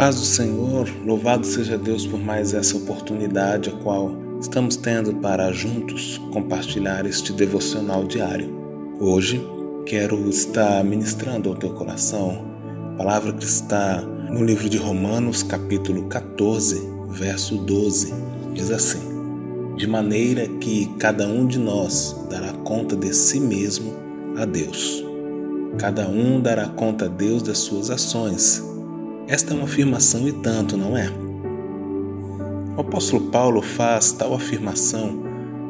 Paz do Senhor, louvado seja Deus por mais essa oportunidade a qual estamos tendo para juntos compartilhar este devocional diário. Hoje quero estar ministrando ao teu coração a palavra que está no livro de Romanos, capítulo 14, verso 12. Diz assim: De maneira que cada um de nós dará conta de si mesmo a Deus. Cada um dará conta a Deus das suas ações esta é uma afirmação e tanto, não é? O apóstolo Paulo faz tal afirmação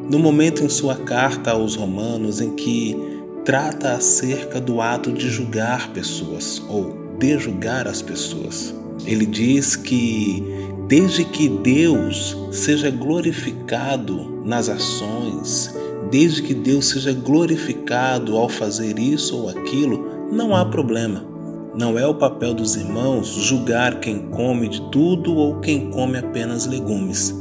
no momento em sua carta aos Romanos em que trata acerca do ato de julgar pessoas ou de julgar as pessoas. Ele diz que desde que Deus seja glorificado nas ações, desde que Deus seja glorificado ao fazer isso ou aquilo, não há problema. Não é o papel dos irmãos julgar quem come de tudo ou quem come apenas legumes,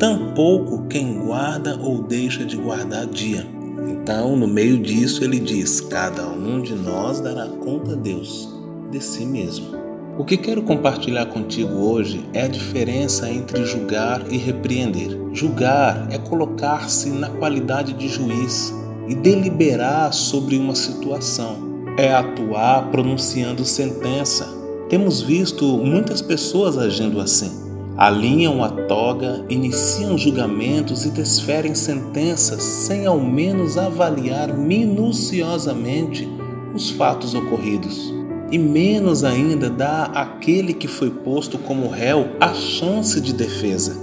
tampouco quem guarda ou deixa de guardar dia. Então, no meio disso, ele diz: Cada um de nós dará conta a Deus de si mesmo. O que quero compartilhar contigo hoje é a diferença entre julgar e repreender. Julgar é colocar-se na qualidade de juiz e deliberar sobre uma situação é atuar pronunciando sentença. Temos visto muitas pessoas agindo assim. Alinham a toga, iniciam julgamentos e desferem sentenças sem ao menos avaliar minuciosamente os fatos ocorridos. E menos ainda dá àquele que foi posto como réu a chance de defesa.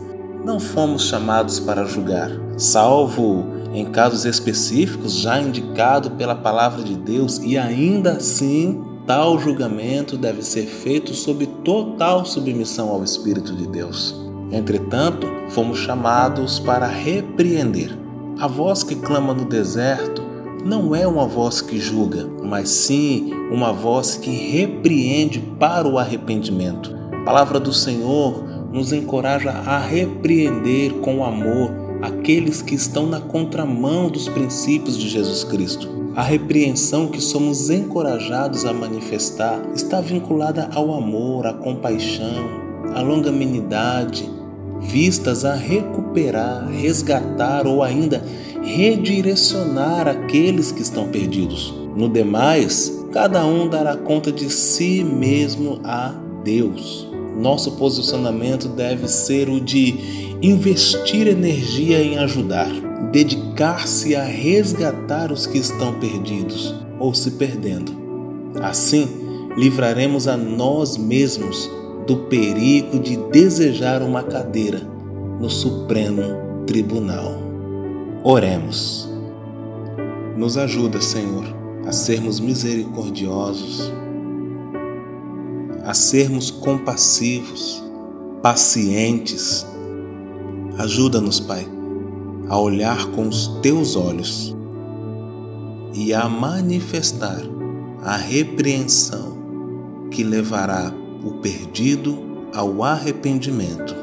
Não fomos chamados para julgar, salvo em casos específicos já indicado pela palavra de Deus, e ainda assim tal julgamento deve ser feito sob total submissão ao Espírito de Deus. Entretanto, fomos chamados para repreender. A voz que clama no deserto não é uma voz que julga, mas sim uma voz que repreende para o arrependimento. A palavra do Senhor nos encoraja a repreender com amor aqueles que estão na contramão dos princípios de Jesus Cristo. A repreensão que somos encorajados a manifestar está vinculada ao amor, à compaixão, à longanimidade, vistas a recuperar, resgatar ou ainda redirecionar aqueles que estão perdidos. No demais, cada um dará conta de si mesmo a Deus. Nosso posicionamento deve ser o de investir energia em ajudar, dedicar-se a resgatar os que estão perdidos ou se perdendo. Assim, livraremos a nós mesmos do perigo de desejar uma cadeira no Supremo Tribunal. Oremos. Nos ajuda, Senhor, a sermos misericordiosos, a sermos compassivos, pacientes, Ajuda-nos, Pai, a olhar com os teus olhos e a manifestar a repreensão que levará o perdido ao arrependimento,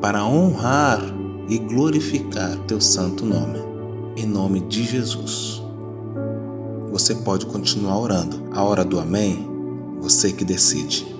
para honrar e glorificar teu santo nome. Em nome de Jesus. Você pode continuar orando. A hora do Amém, você que decide.